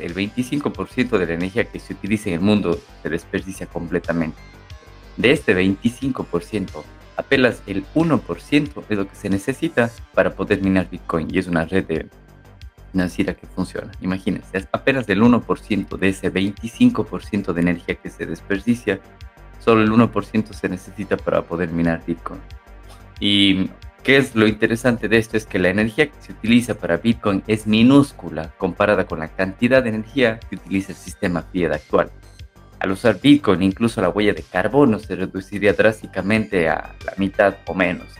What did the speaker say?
el 25% de la energía que se utiliza en el mundo se desperdicia completamente. De este 25%, apenas el 1% es lo que se necesita para poder minar Bitcoin y es una red financiera que funciona. Imagínense, apenas el 1% de ese 25% de energía que se desperdicia, solo el 1% se necesita para poder minar Bitcoin. Y qué es lo interesante de esto es que la energía que se utiliza para Bitcoin es minúscula comparada con la cantidad de energía que utiliza el sistema fiat actual. Al usar Bitcoin, incluso la huella de carbono se reduciría drásticamente a la mitad o menos.